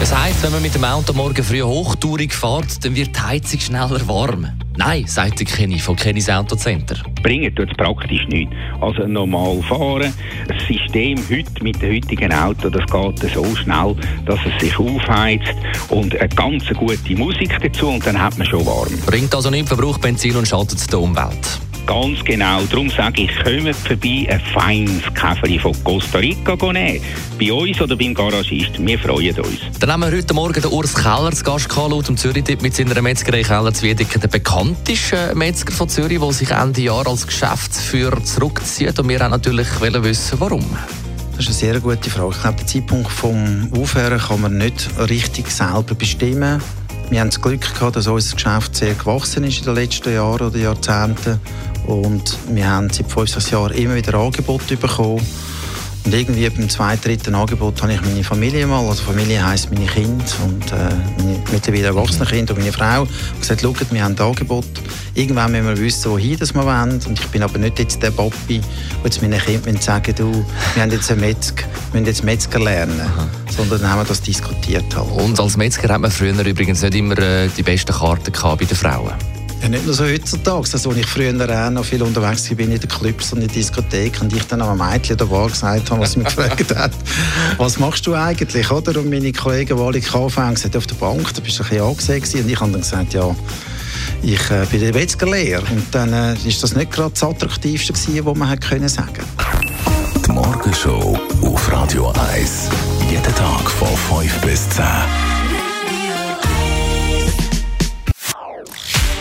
Es heisst, wenn man mit dem Auto morgen früh hochtourig fährt, dann wird die Heizung schneller warm. Nein, sagt der Kenny von Kennys Autocenter. Bringen tut es praktisch nichts. Also normal fahren. Das System heute mit dem heutigen Auto, das geht so schnell, dass es sich aufheizt und eine ganz gute Musik dazu und dann hat man schon warm. Bringt also nicht verbraucht Benzin und schadet der Umwelt. Ganz genau. Darum sage ich, kommt vorbei ein feines Käferchen von Costa Rica nehmen. Bei uns oder beim Garagist. Wir freuen uns. Dann haben wir heute Morgen den Urs Keller zu Gast gehabt, laut dem Zürich-Tipp mit seiner Metzgerei Keller Zwiedeke, der bekannteste Metzger von Zürich, der sich Ende Jahr als Geschäftsführer zurückzieht. Und wir haben natürlich wissen, warum. Das ist eine sehr gute Frage. Ich glaube, den Zeitpunkt vom Aufhören kann man nicht richtig selber bestimmen. Wir haben das Glück gehabt, dass unser Geschäft sehr gewachsen ist in den letzten Jahren oder Jahrzehnten. Und wir haben seit fünf, sechs Jahren immer wieder Angebote bekommen. Und irgendwie beim zweiten, dritten Angebot habe ich meine Familie mal, also Familie heisst meine Kinder und äh, meine mittlerweile erwachsene Kinder und meine Frau, und gesagt, schaut, wir haben ein Angebot. Irgendwann müssen wir wissen, wohin das wir wollen. Und ich bin aber nicht jetzt der Papi, der jetzt meinen Kindern sagen du, wir haben jetzt einen Metzger, wir müssen jetzt Metzger lernen. Aha. Sondern dann haben wir das diskutiert. Halt. Und als Metzger hat man früher übrigens nicht immer äh, die besten Karten gehabt bei den Frauen. Ja, nicht nur so heutzutage. Also, als ich früher auch noch viel unterwegs war, bin in den Clubs und in der Diskothek und ich dann am Mädchen der Bar gesagt habe, was mich gefragt hat, was machst du eigentlich, oder? Und meine Kollegen, die alle Kaffee haben, gesagt, auf der Bank, da bist du ein bisschen angesehen und ich habe dann gesagt, ja, ich äh, bin der Metzgerlehrer. Und dann äh, ist das nicht gerade das Attraktivste gewesen, was man hätte können sagen Die Morgenshow auf Radio 1. Jeden Tag von 5 bis 10.